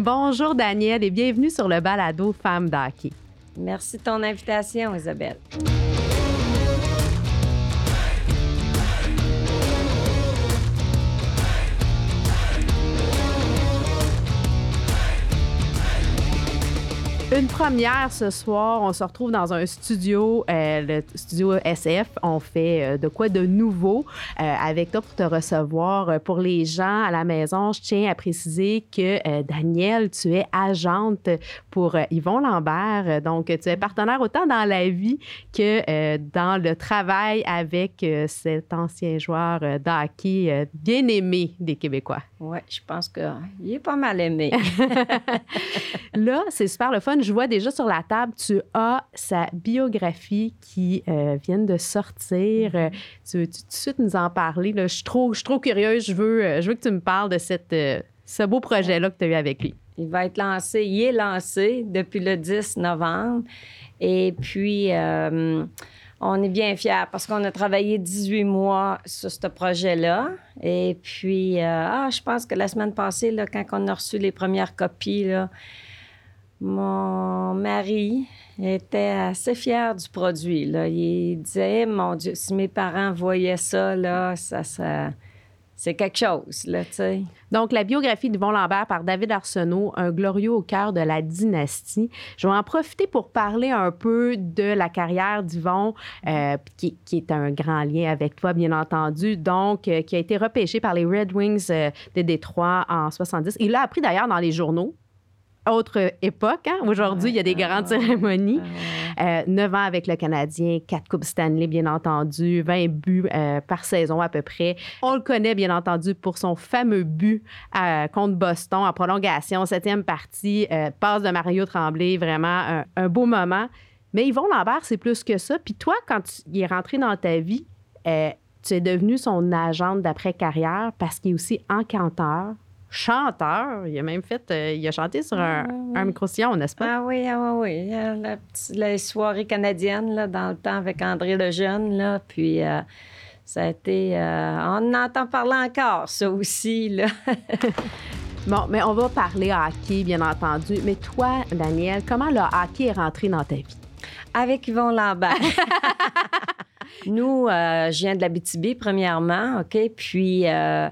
Bonjour Daniel et bienvenue sur le balado Femmes d'Hockey. Merci de ton invitation, Isabelle. Première ce soir, on se retrouve dans un studio, euh, le studio SF. On fait euh, de quoi de nouveau euh, avec toi pour te recevoir. Pour les gens à la maison, je tiens à préciser que Daniel, tu es agente pour Yvon Lambert. Donc, tu es partenaire autant dans la vie que dans le travail avec cet ancien joueur d'hockey bien aimé des Québécois. Oui, je pense qu'il est pas mal aimé. Là, c'est super le fun je vois déjà sur la table, tu as sa biographie qui euh, vient de sortir. Mm-hmm. tu veux tout de suite nous en parler? Je, suis trop, je curieuse. Je veux, euh, je veux que tu me parles de cette, euh, ce beau projet-là que tu as eu avec lui. Il va être lancé, il est lancé depuis le 10 novembre. Et puis, on est bien fiers parce qu'on a travaillé 18 mois sur ce projet-là. Et puis, ah, je pense que la semaine passée, quand on a reçu les premières copies, là, mon mari était assez fier du produit. Là. Il disait, mon Dieu, si mes parents voyaient ça, là, ça, ça c'est quelque chose, là. Donc, la biographie d'Yvon Lambert par David Arsenault, un glorieux au cœur de la dynastie. Je vais en profiter pour parler un peu de la carrière d'Yvon, euh, qui, est un grand lien avec toi, bien entendu. Donc, euh, qui a été repêché par les Red Wings euh, de Détroit en 70. Il l'a appris d'ailleurs dans les journaux autre époque. Hein. Aujourd'hui, il y a des grandes cérémonies. Euh, neuf ans avec le Canadien, quatre Coupes Stanley, bien entendu, 20 buts euh, par saison à peu près. On le connaît, bien entendu, pour son fameux but euh, contre Boston en prolongation, septième partie, passe de Mario Tremblay, vraiment un, beau moment. Mais Yvon Lambert, c'est plus que ça. Puis toi, quand il est rentré dans ta vie, tu es devenu son agente d'après-carrière parce qu'il est aussi encanteur, chanteur. Il a même fait, euh, il a chanté sur un, ah, micro-sillon, n'est-ce pas? Ah oui, ah oui, La, la soirée canadienne, là, dans le temps avec André Lejeune, là, puis euh, ça a été... Euh, on entend parler encore, ça aussi, là. bon, mais on va parler hockey, bien entendu. Mais toi, Daniel, comment le hockey est rentré dans ta vie? Avec Yvon Lambert. Nous, je viens de la BTB, premièrement, OK? Puis... Euh,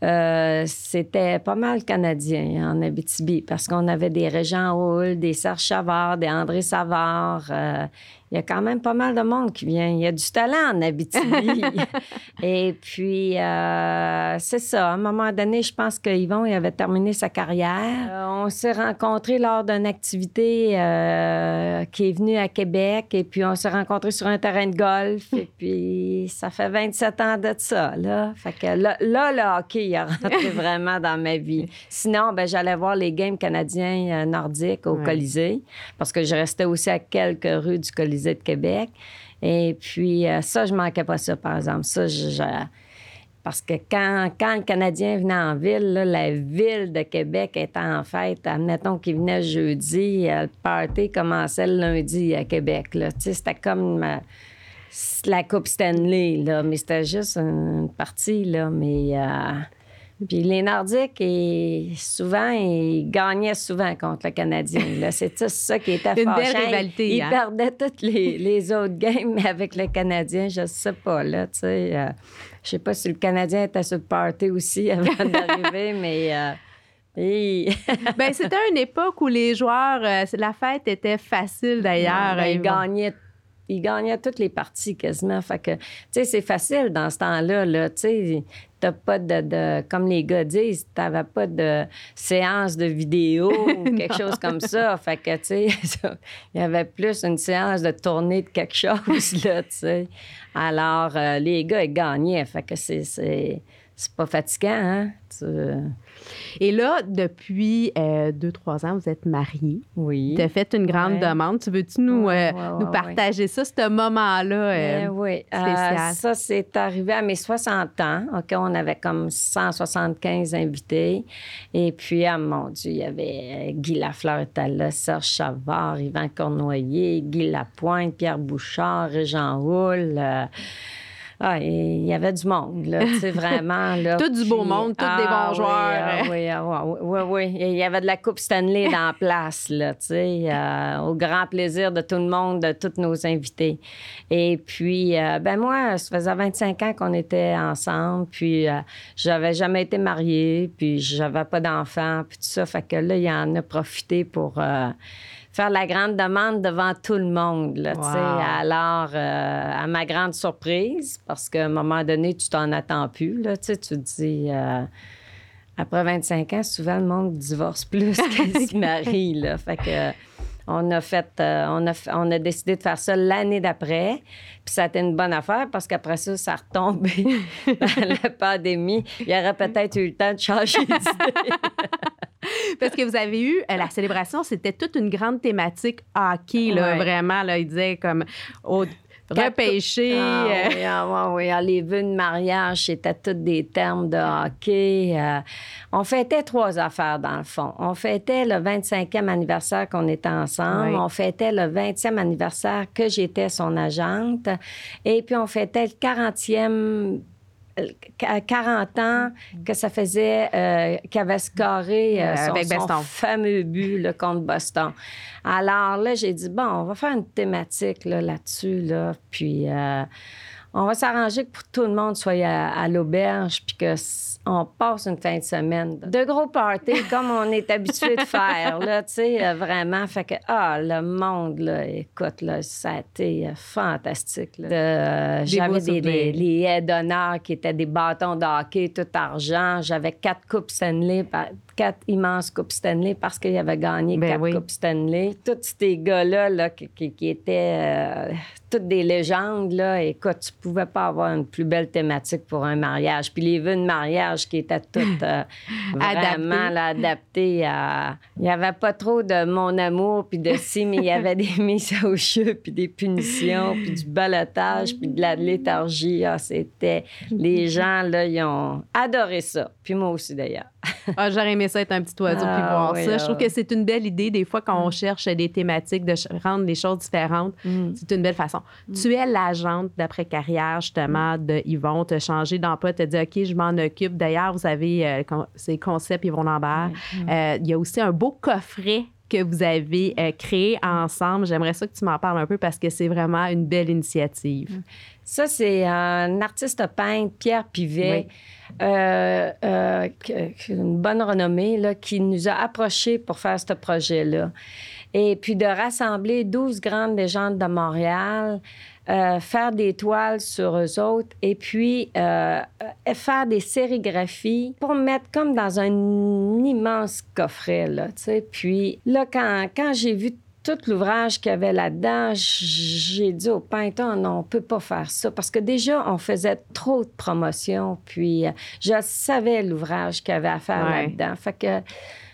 c'était pas mal canadien en Abitibi parce qu'on avait des Régents Houle, des Serge Chavard, des André Savard. Euh, il y a quand même pas mal de monde qui vient. Il y a du talent en Abitibi. et puis, euh, c'est ça. À un moment donné, je pense qu'Yvon il avait terminé sa carrière. Euh, on s'est rencontrés lors d'une activité euh, qui est venue à Québec. Et puis, on s'est rencontrés sur un terrain de golf. et puis, ça fait 27 ans de ça. Là, fait que là, le hockey, il a rentré vraiment dans ma vie. Sinon, ben, j'allais voir les games canadiens nordiques au Colisée parce que je restais aussi à quelques rues du Colisée de Québec. Et puis, euh, ça, je manquais pas ça, par exemple. Ça, parce que quand, quand le Canadien venait en ville, la ville de Québec était en fête. Admettons qu'il venait jeudi, euh, le party commençait le lundi à Québec. C'était comme la Coupe Stanley, là, mais c'était juste une partie. Là, mais euh, puis les Nordiques, et souvent, ils gagnaient souvent contre le Canadien. C'est tout ça qui était Une belle rivalité. Ils, hein? perdaient toutes les, autres games, mais avec le Canadien, je sais pas, là, tu sais. Euh, je sais pas si le Canadien était sur le party aussi avant d'arriver, mais... Euh, ben, c'était une époque où les joueurs, euh, la fête était facile d'ailleurs. Ben, ils gagnaient il gagnait toutes les parties quasiment. Fait que, tu sais, c'est facile dans ce temps-là. Là, tu sais, t'as pas de, Comme les gars disent, t'avais pas de séance de vidéo ou quelque chose comme ça. Fait que, tu sais, il y avait plus une séance de tournée de quelque chose, là, tu sais. Alors, euh, les gars, ils gagnaient. Fait que c'est c'est pas fatigant, hein? Et là, depuis euh, deux, trois ans, vous êtes mariés. Oui. Tu as fait une grande demande. Tu veux-tu nous, euh, nous partager ça, ce moment-là euh, ben oui. spécial? ça, c'est arrivé à mes 60 ans. OK, on avait comme 175 invités. Et puis, ah mon Dieu, il y avait Guy Lafleur était là, Serge Chavard, Yvan Cornoyer, Guy Lapointe, Pierre Bouchard, Jean Houle. Ah, il y avait du monde, là, tu sais, vraiment. Là, tout du beau monde, tous des bons joueurs. Ah, oui, ah, oui, oui, oui, Il y avait de la Coupe Stanley dans la place, là, tu sais, euh, au grand plaisir de tout le monde, de tous nos invités. Et puis, euh, ben moi, ça faisait 25 ans qu'on était ensemble, puis euh, j'avais jamais été mariée, puis j'avais pas d'enfant, puis tout ça. Fait que là, il en a profité pour faire la grande demande devant tout le monde. Là, Alors, euh, à ma grande surprise, parce qu'à un moment donné, tu t'en attends plus, là, tu te dis... Euh, après 25 ans, souvent, le monde divorce plus qu'il se marie. Là. Fait que on a fait, euh, on, a, on a décidé de faire ça l'année d'après. Puis ça a été une bonne affaire parce qu'après ça, ça a retombé dans la pandémie. Il y aurait peut-être eu le temps de changer d'idée. Parce que vous avez eu, euh, la célébration, c'était toute une grande thématique hockey, là, vraiment. Là, il disait comme au, repêcher. Ah, euh. oui, ah, oui, ah, les vœux de mariage, c'était tous des termes de hockey. Euh. on fêtait trois affaires, dans le fond. On fêtait le 25e anniversaire qu'on était ensemble. On fêtait le 20e anniversaire que j'étais son agente. Et puis, on fêtait le 40e à 40 ans que ça faisait euh, qu'il avait scoré euh, son, fameux but le contre Boston. Alors là, j'ai dit, bon, on va faire une thématique là-dessus, là, puis... Euh, on va s'arranger que pour tout le monde soit à, l'auberge puis qu'on passe une fin de semaine. De gros parties comme on est habitué de faire, là, tu sais, euh, vraiment. Fait que, ah, le monde, là, écoute, là, ça a été euh, fantastique. Euh, j'avais des, les haies d'honneur qui étaient des bâtons de hockey, tout argent. J'avais quatre coupes Stanley, quatre immenses coupes Stanley parce qu'il avait gagné ben quatre coupes Stanley. Tous ces gars-là là, qui, étaient toutes des légendes, là, écoute, tu pouvais pas avoir une plus belle thématique pour un mariage. Puis les vœux de mariage qui étaient toutes euh, vraiment adaptés à... Il n'y avait pas trop de mon amour, puis de si, mais il y avait des mises au jeu, puis des punitions, puis du balotage, puis de la léthargie. Ah, c'était... Les gens, là, ils ont adoré ça. Puis moi aussi, d'ailleurs. Ah, j'aurais aimé ça être un petit oiseau puis ah, voir ça. Je trouve que c'est une belle idée, des fois, quand on mm. cherche des thématiques, de rendre les choses différentes. Mm. C'est une belle façon. Mm. Tu es l'agente d'après-carrière, justement, de Yvon. Tu as changé d'emploi, tu as dit, OK, je m'en occupe. D'ailleurs, vous avez euh, ces concepts Yvon Lambert. Euh, il y a aussi un beau coffret que vous avez euh, créé ensemble. J'aimerais ça que tu m'en parles un peu parce que c'est vraiment une belle initiative. Ça, c'est un artiste peintre, Pierre Pivet, euh, euh, une bonne renommée, là, qui nous a approchés pour faire ce projet-là. Et puis de rassembler 12 grandes légendes de Montréal, euh, faire des toiles sur eux autres et puis faire des sérigraphies pour mettre comme dans un immense coffret, là, tu sais. Puis là, quand, quand j'ai vu tout l'ouvrage qu'il y avait là-dedans, j'ai dit au peintre, non, on peut pas faire ça. Parce que déjà, on faisait trop de promotions. Puis, euh, je savais l'ouvrage qu'il y avait à faire là-dedans. Fait que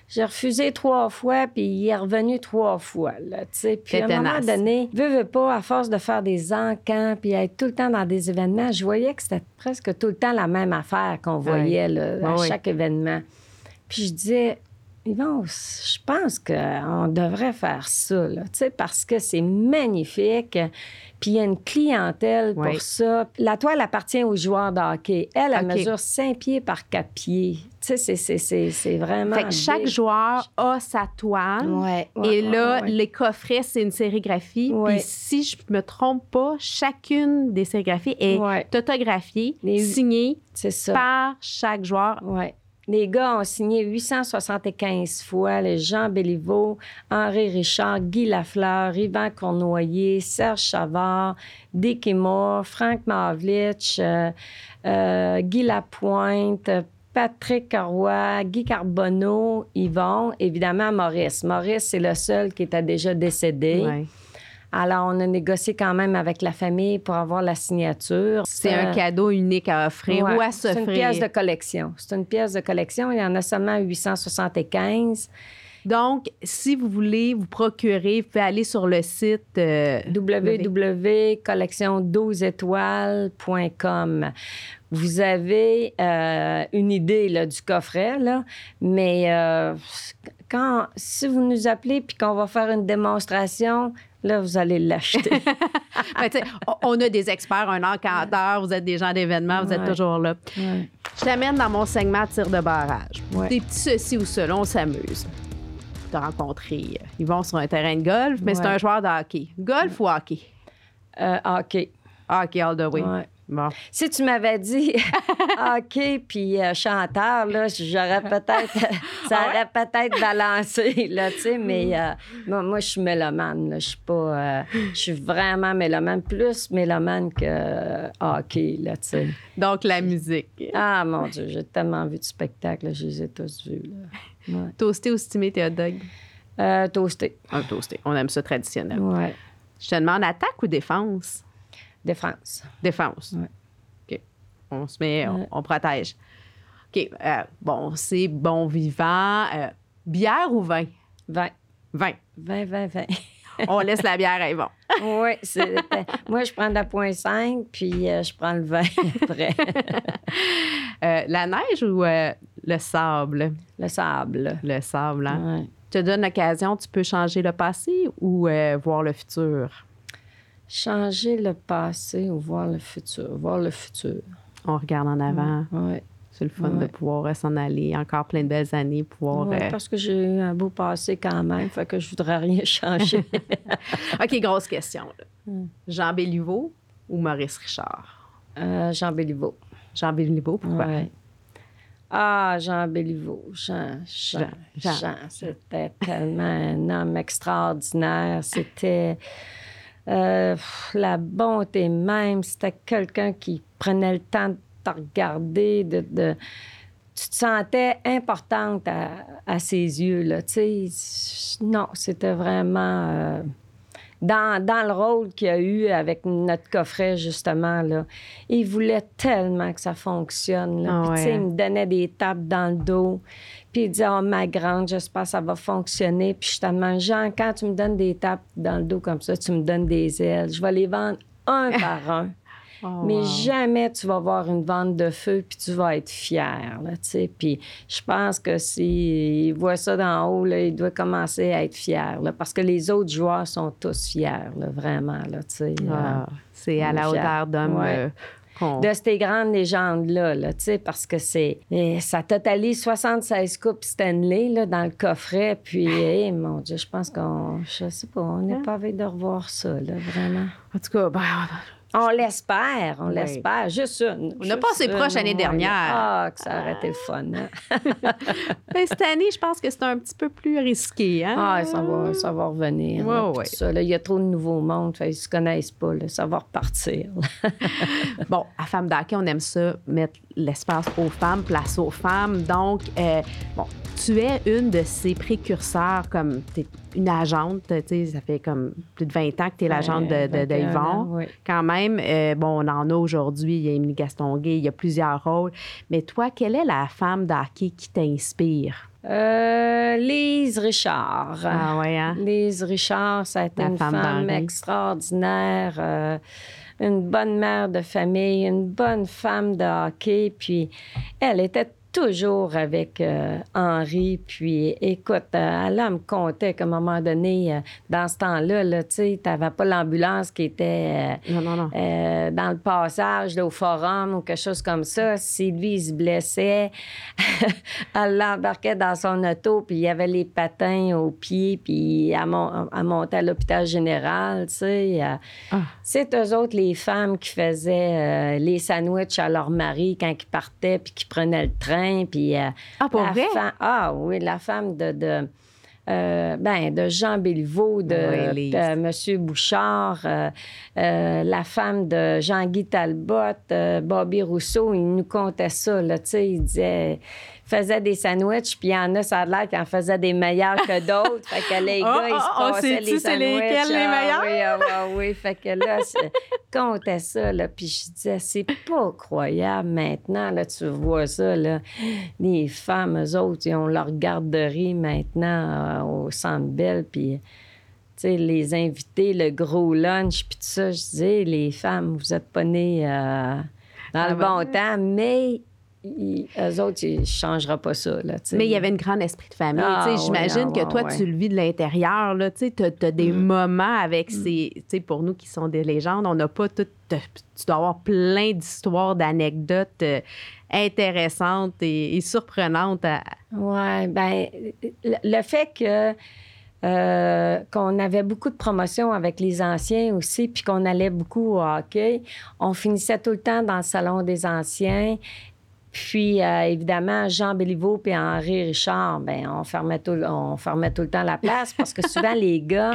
j'ai refusé trois fois, puis il est revenu trois fois. Là, puis à un moment donné, veux, veux pas, à force de faire des encans, puis être tout le temps dans des événements, je voyais que c'était presque tout le temps la même affaire qu'on voyait là, à chaque événement. Puis je disais, Yvon, je pense qu'on devrait faire ça, là, parce que c'est magnifique. Puis il y a une clientèle pour ça. La toile appartient aux joueurs de hockey. Elle, elle mesure 5 pieds par 4 pieds. Tu sais, c'est vraiment. Fait que chaque joueur a sa toile. Ouais, et là, les coffrets, c'est une sérigraphie. Puis si je me trompe pas, chacune des sérigraphies est autographiée, signée par chaque joueur. Ouais. Les gars ont signé 875 fois. Les Jean Béliveau, Henri Richard, Guy Lafleur, Yvan Cournoyer, Serge Chavard, Dick Moore, Frank Mavlich, euh, euh, Guy Lapointe, Patrick Carroy, Guy Carbonneau, Yvon, évidemment Maurice. Maurice, c'est le seul qui était déjà décédé. Alors, on a négocié quand même avec la famille pour avoir la signature. C'est un cadeau unique à offrir ou à s'offrir. C'est une pièce de collection. C'est une pièce de collection. Il y en a seulement 875. Donc, si vous voulez vous procurer, vous pouvez aller sur le site euh, www.collection12étoiles.com. Vous avez euh, une idée là, du coffret, là, mais euh, quand, si vous nous appelez puis qu'on va faire une démonstration, là, vous allez l'acheter. Ben, on- on a des experts, un encanteur, vous êtes des gens d'événements, vous êtes Ouais. toujours là. Ouais. Je t'amène dans mon segment tir de barrage. Ouais. Des petits ceci ou cela, on s'amuse. Tu as rencontré euh, Yvon sur un terrain de golf, mais c'est un joueur de hockey. Golf ou hockey? Euh, hockey. Hockey all the way. Ouais. Bon. Si tu m'avais dit hockey puis euh, chanteur, là, j'aurais peut-être, ça Ah aurait peut-être balancé, là, tu sais, mais euh, moi, moi, je suis mélomane, là, je suis pas, je suis vraiment mélomane, plus mélomane que hockey, là, tu sais. Donc, la musique. Ah, mon Dieu, j'ai tellement vu de spectacles, là, je les ai tous vus, là. Ouais. Toasté ou stimé tes hot dogs? Euh, toasté, Un toasté. On aime ça traditionnel. ouais. Je te demande attaque ou défense? Défense. Défense. Ouais. OK. On se met, on, Ouais. on protège. OK. euh, bon, c'est bon vivant. Euh, bière ou vin? 20. Vin. 20, 20, 20. On laisse la bière à Yvon. oui, c'est. Moi, je prends de la point 5, puis euh, je prends le vin après. Euh, la neige ou euh, le sable? le sable. Le sable, hein? Ouais. te donne l'occasion, tu peux changer le passé ou euh, voir le futur? Changer le passé ou voir le futur. Voir le futur. On regarde en avant. Oui. C'est le fun de Ouais. pouvoir euh, s'en aller. Encore plein de belles années, pouvoir. euh, parce que j'ai eu un beau passé quand même, fait que je voudrais rien changer. OK, grosse question. là. Hmm. Jean Béliveau ou Maurice Richard? Euh, Jean Béliveau. Jean Béliveau, pourquoi? Ouais. Ah, Jean Béliveau. Jean, Jean, Jean. Jean. C'était tellement un homme extraordinaire. C'était euh, la bonté même. C'était quelqu'un qui prenait le temps de te regarder, de, de- tu te sentais importante à, à ses yeux. Là, tu sais. non, c'était vraiment... euh, dans, dans le rôle qu'il a eu avec notre coffret, justement, là, il voulait tellement que ça fonctionne. là. Ah Puis, ouais. il me donnait des tapes dans le dos. Puis il disait, oh, ma grande, j'espère que ça va fonctionner. Puis je te demande, Jean, quand tu me donnes des tapes dans le dos comme ça, tu me donnes des ailes. Je vais les vendre un par un. Oh, Mais wow. jamais tu vas voir une vente de feu puis tu vas être fier, là, tu sais. Puis je pense que s'il voit ça d'en haut, là, il doit commencer à être fier, là, parce que les autres joueurs sont tous fiers, là, vraiment, là, tu sais. Ah, c'est à la hauteur d'homme Ouais. euh, de ces grandes légendes-là, là, tu sais, parce que c'est... eh, Ça totalise 76 coupes Stanley, là, dans le coffret, puis, eh, mon Dieu, je pense qu'on... Je sais pas, on n'est pas avec de revoir ça, là, vraiment. En tout cas, ben, On l'espère, on Oui. l'espère. Juste une. On a juste passé une, proche l'année dernière. Ah, que ça aurait été le fun. hein? ben, cette année, je pense que c'est un petit peu plus risqué. Hein? Ah, ça va, ça va revenir. Ouais, là, ouais. tout ça, là. Il y a trop de nouveaux mondes, fait, ils se connaissent pas. là. ça va repartir. Bon, à Femme d'Hockey, on aime ça, mettre l'espace aux femmes, place aux femmes. Donc, euh, bon, tu es une de ces précurseurs, comme tu es une agente, tu sais, ça fait comme plus de 20 ans que tu es l'agente de, de, de 21 Yvon. ans, oui. Quand même, euh, bon, on en a aujourd'hui, il y a Émilie Gastonguay, il y a plusieurs rôles. Mais toi, quelle est la femme d'hockey qui t'inspire? Euh, Lise Richard. Ah ouais, hein? Lise Richard, ça a été La une femme extraordinaire, euh, une bonne mère de famille, une bonne femme de hockey. Puis elle était toujours avec euh, Henri. Puis écoute, euh, elle me contait qu'à un moment donné, euh, dans ce temps-là, là, tu sais, t'avais pas l'ambulance qui était... euh, Non, non, non. euh, dans le passage là, au forum ou quelque chose comme ça, si lui il se blessait, elle l'embarquait dans son auto, puis il y avait les patins aux pieds, puis elle, mon- elle montait à l'hôpital général, tu sais. Ah. C'est eux autres, les femmes, qui faisaient les sandwichs à leur mari quand ils partaient, puis qui prenaient le train, puis... euh, Ah, pour la vrai? femme- ah oui, la femme de... de euh, ben, de Jean Béliveau, de, Oui, Lise. de M. Bouchard, euh, euh, la femme de Jean-Guy Talbot, Bobby Rousseau, il nous contait ça, là, tu sais, il disait, faisait des sandwichs, puis il y en a, ça a l'air qu'il en faisait des meilleurs que d'autres, fait que les Oh, gars, ils oh, se on passaient les c'est sandwichs. lesquels les Ah meilleurs? Oui, ah, ah, oui, fait que là, comptait ça, là, puis je disais, c'est pas croyable maintenant, là, tu vois ça, là, les femmes, eux autres, ils ont leur garderie maintenant euh, au Centre Bell, puis... Tu sais, les invités, le gros lunch, puis tout ça, je disais, les femmes, vous êtes pas nées euh, dans Ah le ben bon temps, mais ils, eux autres, ils ne changera pas ça. Là, Mais il y avait un grand esprit de famille. Ah, J'imagine ah, que toi, tu le vis de l'intérieur. Tu as, des mm. moments avec mm. ces. Pour nous qui sont des légendes, on n'a pas tout. Tu dois avoir plein d'histoires, d'anecdotes euh, intéressantes et, surprenantes. Oui, ben le fait que euh, qu'on avait beaucoup de promotions avec les anciens aussi, puis qu'on allait beaucoup au hockey. On finissait tout le temps dans le salon des anciens. Puis, euh, évidemment, Jean Béliveau et Henri Richard, ben on fermait, tout, le temps la place parce que souvent, les gars,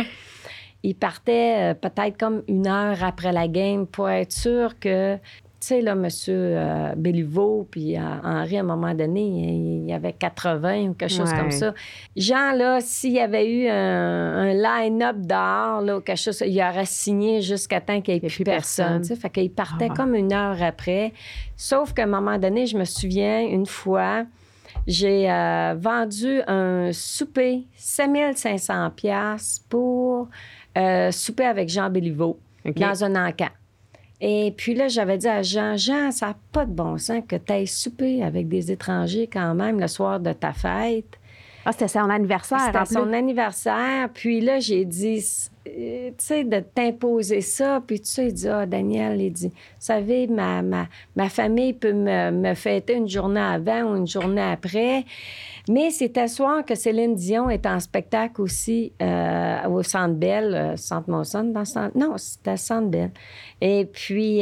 ils partaient euh, peut-être comme une heure après la game pour être sûr que tu sais, là, M. Euh, Béliveau, puis euh, Henri, à un moment donné, il y avait 80 ou quelque chose comme ça. Jean, là, s'il y avait eu un, line-up dehors, là, quelque chose, il aurait signé jusqu'à temps qu'il n'y ait plus, personne. personne. Fait qu'il partait ah. comme une heure après. Sauf qu'à un moment donné, je me souviens, une fois, j'ai euh, vendu un souper, 7500 pièces pour souper avec Jean Béliveau dans un encamp. Et puis là, j'avais dit à Jean, Jean, ça n'a pas de bon sens que tu ailles souper avec des étrangers quand même le soir de ta fête. Ah, c'était son anniversaire. C'était son anniversaire. Puis là, j'ai dit, euh, tu sais, de t'imposer ça. Puis tu sais, il dit, ah, Daniel, il dit, vous savez, ma, ma, ma famille peut me, me, fêter une journée avant ou une journée après. Mais c'était soir que Céline Dion est en spectacle aussi euh, au Centre Bell, euh, Centre Monson, dans Centre... Non, c'était Centre Bell. Et puis,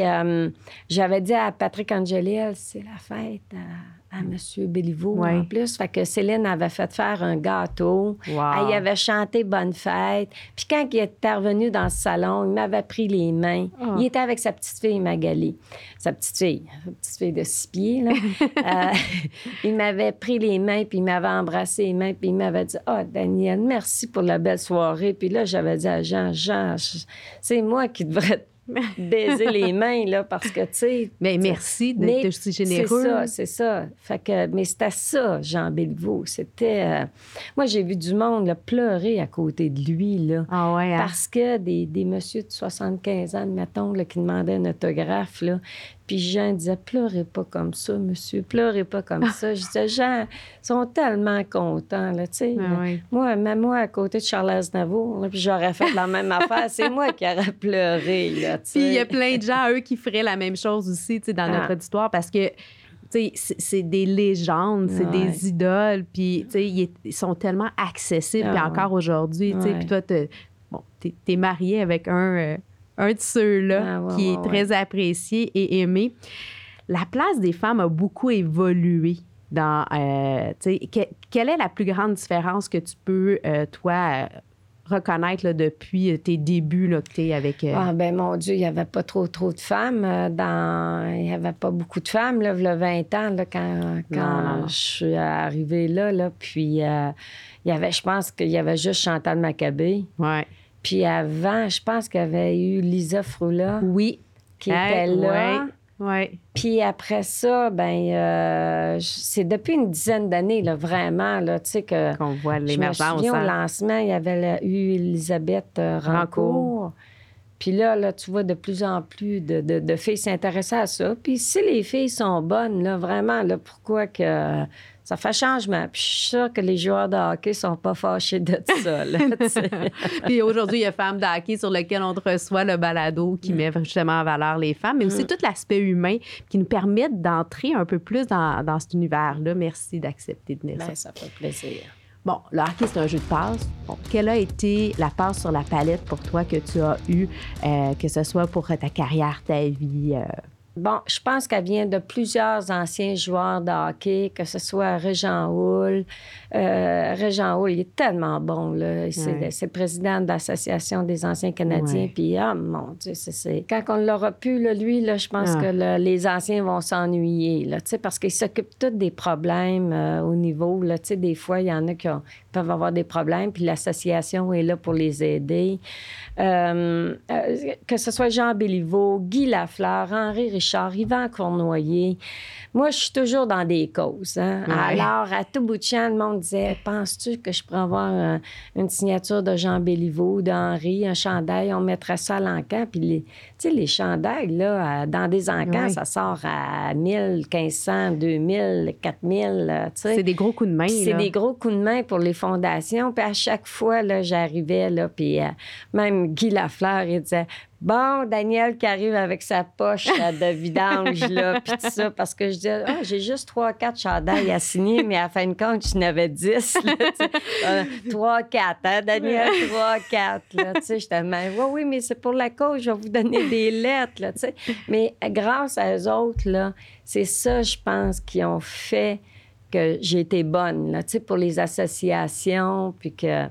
j'avais dit à Patrick Angelil, c'est la fête à M. Béliveau en plus. Fait que Céline avait fait faire un gâteau. Elle avait chanté Bonne fête. Puis quand il était revenu dans le salon, il m'avait pris les mains. Ah. Il était avec sa petite fille Magali. Sa petite fille, sa petite fille de six pieds. Là. Euh, il m'avait pris les mains, puis il m'avait embrassé les mains, puis il m'avait dit Ah, oh, Daniel, merci pour la belle soirée. Puis là, j'avais dit à Jean, Jean, c'est moi qui devrais baiser les mains, là, parce que, tu sais... Mais merci d'être aussi généreux. C'est ça, c'est ça. Fait que, mais c'était ça, Jean Béliveau. C'était... Euh, moi, j'ai vu du monde pleurer à côté de lui, là. Ah ouais, hein? Parce que des, des messieurs de 75 ans, mettons, là, qui demandaient un autographe, là, puis Jean disait, pleurez pas comme ça, monsieur, pleurez pas comme ça. Je disais, Jean, ils sont tellement contents, là, tu sais. Ah moi, même moi, à côté de Charles Aznavour, puis j'aurais fait la même affaire. C'est moi qui aurais pleuré, là, Puis il y a plein de gens, eux, qui feraient la même chose aussi, tu sais, dans notre auditoire, ah. parce que c'est des légendes, c'est des idoles, puis ils sont tellement accessibles, puis ah encore aujourd'hui, puis toi, t'es bon, es marié avec un, euh, un de ceux-là ah, qui est très apprécié et aimé. La place des femmes a beaucoup évolué dans. Euh, quelle est la plus grande différence que tu peux, euh, toi, reconnaître depuis tes débuts là, que tu es avec. Euh, ah, ben mon Dieu, il n'y avait pas trop, trop de femmes. dans... Il n'y avait pas beaucoup de femmes, là, il y a 20 ans, là, quand, quand je suis arrivée là. là puis il y avait, je pense qu'il y avait juste Chantal Maccabé. Ouais. Puis avant, je pense qu'il y avait eu Lisa Froula. Oui. Qui était là. Oui. Puis après ça, ben euh, c'est depuis une dizaine d'années, là, vraiment, là, tu sais, que... Qu'on voit l'émergence. Je me au lancement, il y avait eu Elisabeth euh, Rancourt. Puis là, là, tu vois de plus en plus de, de, filles s'intéresser à ça. Puis si les filles sont bonnes, là, vraiment, là, pourquoi que ça fait changement. Puis je suis sûre que les joueurs de hockey sont pas fâchés de ça. Puis aujourd'hui, il y a Femmes de hockey sur lequel on reçoit le balado qui met justement en valeur les femmes, mais aussi mm. tout l'aspect humain qui nous permet d'entrer un peu plus dans, dans cet univers-là. Merci d'accepter de venir. Ben, ça fait plaisir. Bon, le hockey, c'est un jeu de passe. quelle a été la passe sur la palette pour toi que tu as eue, euh, que ce soit pour ta carrière, ta vie? Euh, Bon, je pense qu'elle vient de plusieurs anciens joueurs de hockey, que ce soit Régent Houle. Euh, Régent Houle, il est tellement bon. Là. C'est, le, président de l'Association des anciens Canadiens. Puis, ah, mon Dieu, c'est, quand on l'aura pu, lui, là, je pense ah. que les anciens vont s'ennuyer, là, parce qu'ils s'occupent tous des problèmes euh, au niveau. Là, des fois, il y en a qui peuvent avoir des problèmes, puis l'association est là pour les aider. Euh, euh, que ce soit Jean Béliveau, Guy Lafleur, Henri Richard, Yvan Cournoyer. Moi, je suis toujours dans des causes. Hein. Alors, à tout bout de champ, le monde disait Penses-tu que je pourrais avoir une signature de Jean Béliveau, d'Henri, un chandail? On mettrait ça à l'encan. Puis, les, tu sais, les chandails, là, dans des encans, ça sort à 1000, 1500, 2000, 4000. C'est des gros coups de main. C'est des gros coups de main pour les fondations. Puis, à chaque fois, là, j'arrivais, là, puis euh, même Guy Lafleur, il disait Bon, Daniel qui arrive avec sa poche de vidange, là, puis tout ça, parce que je disais, ah, j'ai juste trois, quatre chandails à signer, mais à fin de compte, je n'avais dix, euh, trois, quatre, hein, Daniel, trois, quatre, là, tu sais, j'étais, oui, oui, mais c'est pour la cause, je vais vous donner des lettres, là, tu sais. Mais grâce à eux autres, là, c'est ça, je pense, qui ont fait que j'ai été bonne, là, tu sais, pour les associations, puis que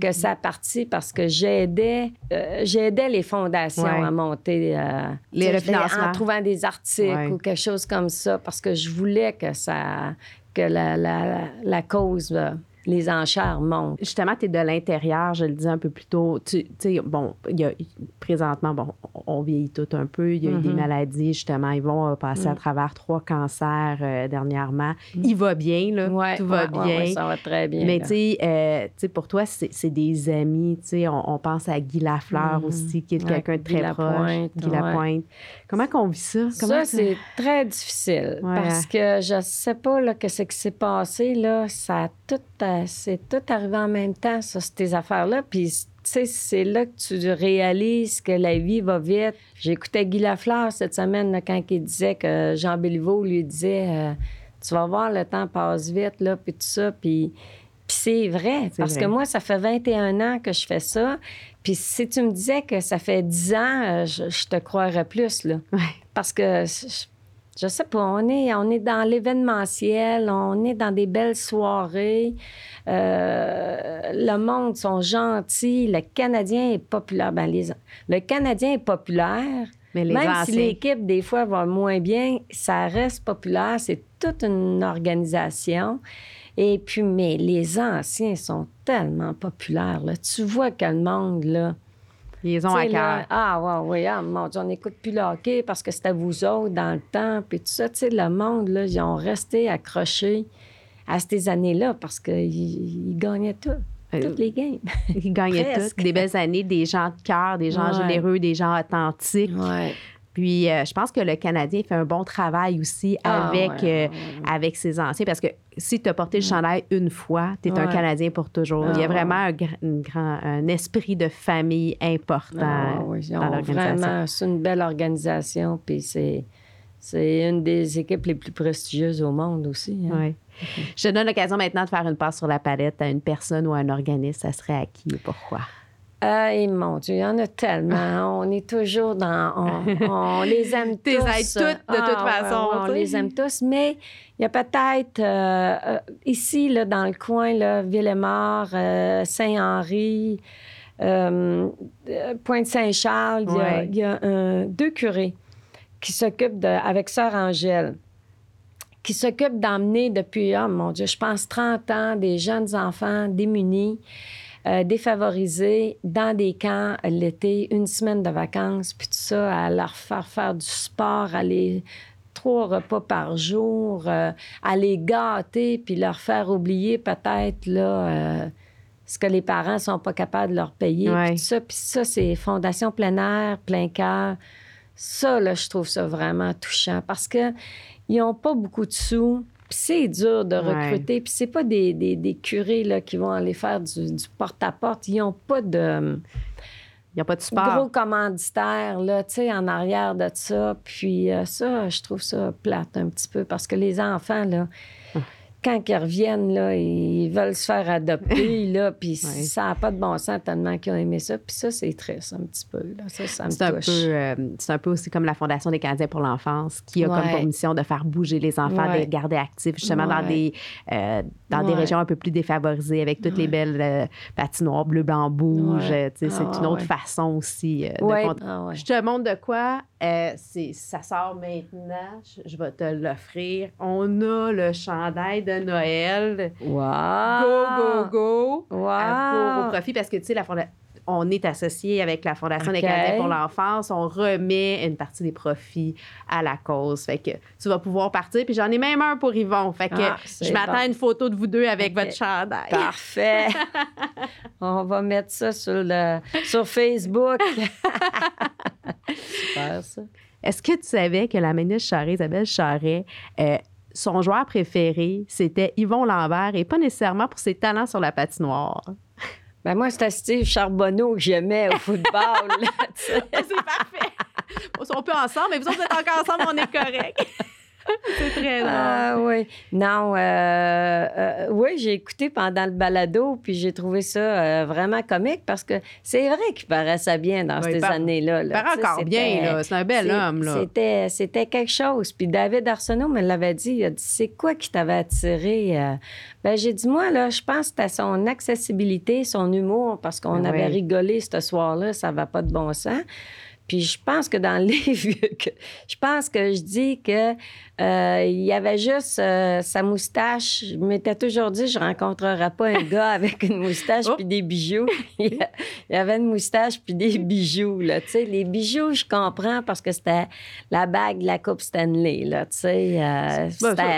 que ça a parti parce que j'aidais, euh, j'aidais les fondations à monter euh, les refinancements. en trouvant des articles ou quelque chose comme ça parce que je voulais que ça que la, la, la cause euh, les enchères montent. Justement, tu es de l'intérieur, je le disais un peu plus tôt. Tu sais, bon, y a, présentement, bon, on vieillit tout un peu. Il y a eu des mm-hmm. maladies, justement. Ils vont euh, passer à mm. travers trois cancers euh, dernièrement. Mm. Il va bien, là. tout va bien. ça va très bien. Mais euh, tu sais, pour toi, c'est des amis. Tu sais, on, pense à Guy Lafleur mm. aussi, qui est quelqu'un de très proche. Guy Lapointe. Comment qu'on vit ça? ça, c'est très difficile. Parce que je sais pas, là, que ce qui s'est passé, là, ça a tout c'est tout arrivé en même temps, ça, ces affaires-là. Puis, tu sais, c'est là que tu réalises que la vie va vite. J'écoutais Guy Lafleur cette semaine quand il disait que Jean Béliveau lui disait euh, Tu vas voir, le temps passe vite, là, puis tout ça. Puis, c'est vrai, parce que moi, ça fait 21 ans que je fais ça. Puis si tu me disais que ça fait 10 ans, euh, je, te croirais plus, là. Parce que je sais pas, on est, on est dans l'événementiel, on est dans des belles soirées. Euh, le monde sont gentils. Le Canadien est populaire. Ben, le Canadien est populaire. Mais Même si l'équipe, des fois, va moins bien, ça reste populaire. C'est toute une organisation. Et puis, mais les anciens sont tellement populaires. Là. Tu vois que le monde, là, ils ont à cœur. Ah, ouais, oui, ah, mon Dieu, on n'écoute plus le hockey parce que c'était vous autres dans le temps. Puis tout ça, tu sais, le monde, là, ils ont resté accrochés à ces années-là parce qu'ils gagnaient tout. Euh, toutes les games. Ils gagnaient toutes. Des belles années, des gens de cœur, des gens généreux, des gens authentiques. Ouais. Puis, euh, je pense que le Canadien fait un bon travail aussi ah, avec, euh, avec ses anciens parce que si tu as porté le chandail une fois, tu es un Canadien pour toujours. Il y a ah, vraiment un, grand, un esprit de famille important ah, dans l'organisation. c'est une belle organisation. Puis, c'est, c'est une des équipes les plus prestigieuses au monde aussi. Hein. Je te donne l'occasion maintenant de faire une passe sur la palette à une personne ou à un organisme. Ça serait à qui et pourquoi? Hey, mon Dieu, il y en a tellement. on est toujours dans. On, les aime tous. les toutes, de toute ah, façon. on les aime tous, mais il y a peut-être euh, euh, ici, là, dans le coin, là, Villemort, euh, Saint-Henri, Pointe-Saint-Charles, il y a, deux curés qui s'occupent de, avec Sœur Angèle qui s'occupent d'emmener depuis, oh mon Dieu, je pense 30 ans, des jeunes enfants démunis euh, défavorisés dans des camps l'été, une semaine de vacances, puis tout ça, à leur faire faire du sport, les trois repas par jour, euh, à les gâter, puis leur faire oublier peut-être là euh, ce que les parents sont pas capables de leur payer. Puis ça, puis ça, c'est fondation plein air, plein cœur. Ça, là, je trouve ça vraiment touchant parce que ils n'ont pas beaucoup de sous c'est dur de recruter. Puis c'est pas des, des, curés là, qui vont aller faire du, porte-à-porte. Ils n'ont pas de... Il n'y a pas de. Gros commanditaire, là, tu sais, en arrière de ça. Puis euh, ça, je trouve ça plate un petit peu parce que les enfants, là, quand ils reviennent, là, ils veulent se faire adopter, là, puis ça n'a pas de bon sens tellement qu'ils ont aimé ça. Puis ça, c'est triste un petit peu. Là. Ça, ça me c'est, un peu, euh, c'est un peu aussi comme la Fondation des Canadiens pour l'enfance, qui a comme pour mission de faire bouger les enfants, de les garder actifs, justement dans des, euh, dans des régions un peu plus défavorisées, avec toutes les belles euh, patinoires bleu, blanc, bouge. C'est ah, une autre façon aussi de... Ah, Je te montre de quoi euh, c'est, ça sort maintenant. Je, je vais te l'offrir. On a le chandail de Noël. Wow! Go, go, go! Wow! Euh, pour- au profit parce que, tu sais, la fonda- on est associé avec la Fondation des. Canadiens pour l'enfance. On remet une partie des profits à la cause. Fait que tu vas pouvoir partir. Puis j'en ai même un pour Yvon. Fait que Ah, je m'attends bon. à une photo de vous deux avec votre chandail. Parfait. On va mettre ça sur, le, sur Facebook. Super, ça. Est-ce que tu savais que la ministre Charret, Isabelle Charret, euh, son joueur préféré, c'était Yvon Lambert et pas nécessairement pour ses talents sur la patinoire? Ben moi, c'était Steve Charbonneau que j'aimais au football. C'est parfait. On peut ensemble, mais vous autres, vous êtes encore ensemble, on est correct. C'est très drôle. Ah oui. Non, euh, euh, oui, j'ai écouté pendant le balado, puis j'ai trouvé ça euh, vraiment comique parce que c'est vrai qu'il paraissait bien dans il ces années-là. Il paraît encore bien, là. C'est un bel homme, là. C'était, c'était quelque chose. Puis David Arsenault me l'avait dit. Il a dit C'est quoi qui t'avait attiré? Ben, j'ai dit Moi, là, je pense que c'était son accessibilité, son humour, parce qu'on Ben avait rigolé ce soir-là, ça va pas de bon sens. Puis je pense que dans le livre, je pense que je dis que euh, il y avait juste euh, sa moustache. Je m'étais toujours dit, je rencontrerai pas un gars avec une moustache Oh. puis des bijoux. il y avait une moustache puis des bijoux là. Tu sais, les bijoux, je comprends parce que c'était la bague de la coupe Stanley là. Tu sais, euh,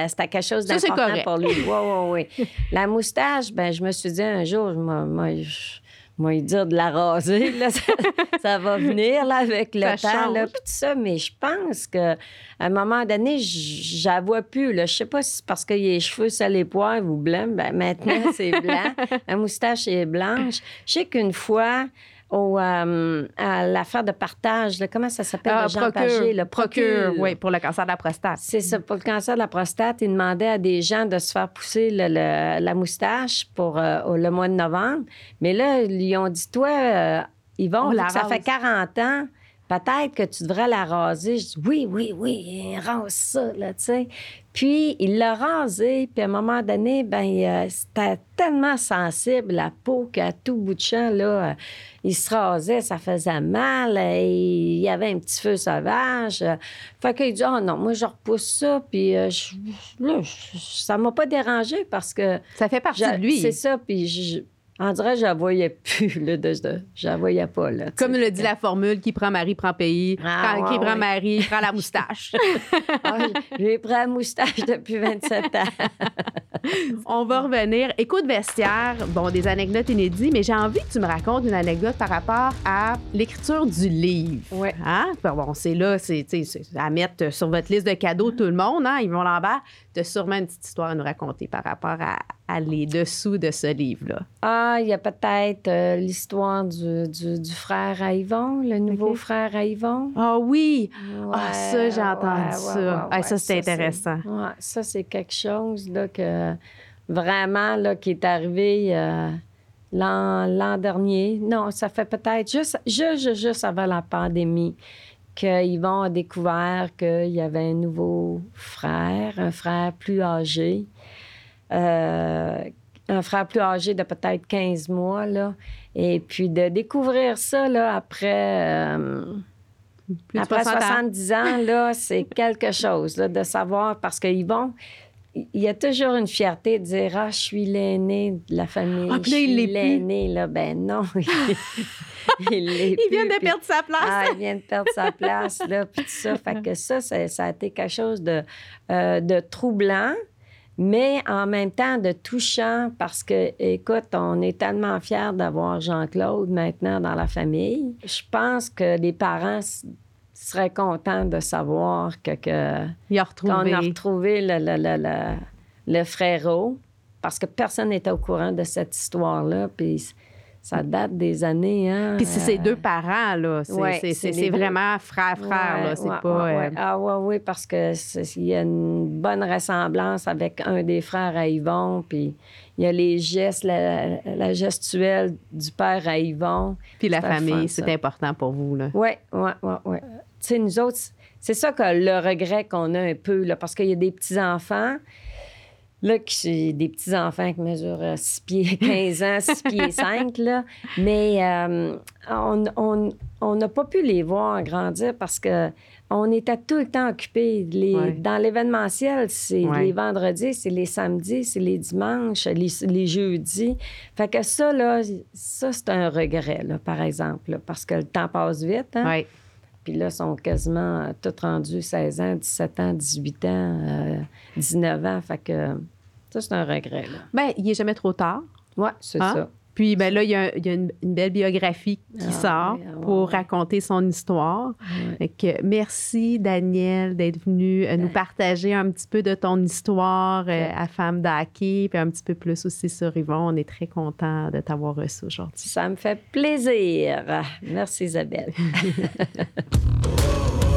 c'était quelque chose d'important pour lui. Oui, oui, oui. La moustache, ben je me suis dit un jour, je m'a- m'a- je- moi, lui dire de la raser, là, ça, ça va venir là, avec le Ça temps, là, change. puis tout ça. Mais je pense que à un moment donné, j- je la vois plus. Là. Je sais pas si c'est parce que les cheveux salés et poivre ou blancs. Ben, maintenant, c'est blanc. La moustache est blanche. Je sais qu'une fois, au, euh, à l'affaire de partage, là, comment ça s'appelle, Ah, Jean Pagé, le procure, procure? oui, pour le cancer de la prostate. C'est ça. Pour le cancer de la prostate, il demandait à des gens de se faire pousser le- le- la moustache pour euh, le mois de novembre. Mais là, ils lui ont dit, toi, euh, Yvon, ça fait 40 ans, peut-être que tu devrais la raser. Je dis, oui, oui, oui, rase ça, là, tu sais. Puis, il l'a rasé, puis à un moment donné, ben euh, c'était tellement sensible, la peau, qu'à tout bout de champ, là, euh, il se rasait, ça faisait mal, et il y avait un petit feu sauvage. euh. Fait qu'il dit, oh non, moi, je repousse ça, puis euh, je- là, je- ça m'a pas dérangé parce que... Ça fait partie je- de lui. C'est ça, puis je, on dirait que je la voyais plus, là, de, de- je la voyais pas, là. Comme le dit la formule, qui prend Marie prend pays. Ah, Quand- qui ouais, prend. Marie prend la moustache. Ah, J'ai pris la moustache depuis 27 ans. On va revenir. Écoute vestiaire, bon, des anecdotes inédites, mais j'ai envie que tu me racontes une anecdote par rapport à l'écriture du livre. Oui. Hein? Bon, c'est là, c'est à mettre sur votre liste de cadeaux tout le monde, hein? Yvon Lambert, tu as sûrement une petite histoire à nous raconter par rapport à, à les dessous de ce livre-là? Ah, il y a peut-être euh, l'histoire du, du- du frère à Yvon, le nouveau frère à Yvon. Ah oui! Ah, ça, j'ai entendu ouais, ça. ouais, Ah, ça, c'est intéressant. ça, c'est quelque chose là, que vraiment là, qui est arrivé euh, l'an l'an dernier. Non, ça fait peut-être juste, juste, juste, avant la pandémie que Yvon a découvert qu'il y avait un nouveau frère, un frère plus âgé. Euh, un frère plus âgé de peut-être 15 mois, là. Et puis de découvrir ça, là, après... euh, après 60 ans. 70 ans, là, c'est quelque chose là, de savoir parce que Yvon, il y a toujours une fierté de dire Ah, je suis l'aîné de la famille. Ah, puis là, je il suis l'aîné, là. Ben non. il l'est Il vient de puis- perdre sa place. ah, il vient de perdre sa place, là, puis tout ça. Fait que ça, ça, ça a été quelque chose de, euh, de troublant, mais en même temps de touchant parce que, écoute, on est tellement fiers d'avoir Jean-Claude maintenant dans la famille. Je pense que les parents seraient contents de savoir que, que- Il a qu'on a retrouvé le, le, le, le- le frérot parce que personne n'était au courant de cette histoire-là, puis ça date des années, hein? Puis c'est ses euh, deux parents, là. C'est Ouais, deux. vraiment frère-frère, Ouais, là. C'est ouais, pas... euh. Ah ouais, oui, parce que c'est- il y a une bonne ressemblance avec un des frères à Yvon, puis il y a les gestes, la, la gestuelle du père à Yvon. Puis la famille, c'est important pour vous, là. Oui, oui, oui, oui. Tu sais, nous autres, c'est ça que le regret qu'on a un peu, là, parce qu'il y a des petits-enfants. Là, j'ai des petits-enfants qui mesurent 6 pieds 15 ans, 6 pieds 5, là. Mais euh, on n'a pas pu les voir grandir parce que on était tout le temps occupés. Dans l'événementiel, c'est les vendredis, c'est les samedis, c'est les dimanches, les, jeudis. Fait que ça, là, ça, c'est un regret, là, par exemple, parce que le temps passe vite. Hein? Puis là, ils sont quasiment euh, tous rendus 16 ans, 17 ans, 18 ans, 19 euh, ans. Fait que ça, c'est un regret. Là. Bien, il n'est jamais trop tard. Oui, c'est hein? ça. Puis ben là, il y a, une, belle biographie qui ah sort ah pour raconter son histoire. merci, Daniel, d'être venu euh, nous ben. partager un petit peu de ton histoire à Femme d'Hockey, puis un petit peu plus aussi sur Yvon. On est très content de t'avoir reçu aujourd'hui. Ça me fait plaisir. Merci, Isabelle.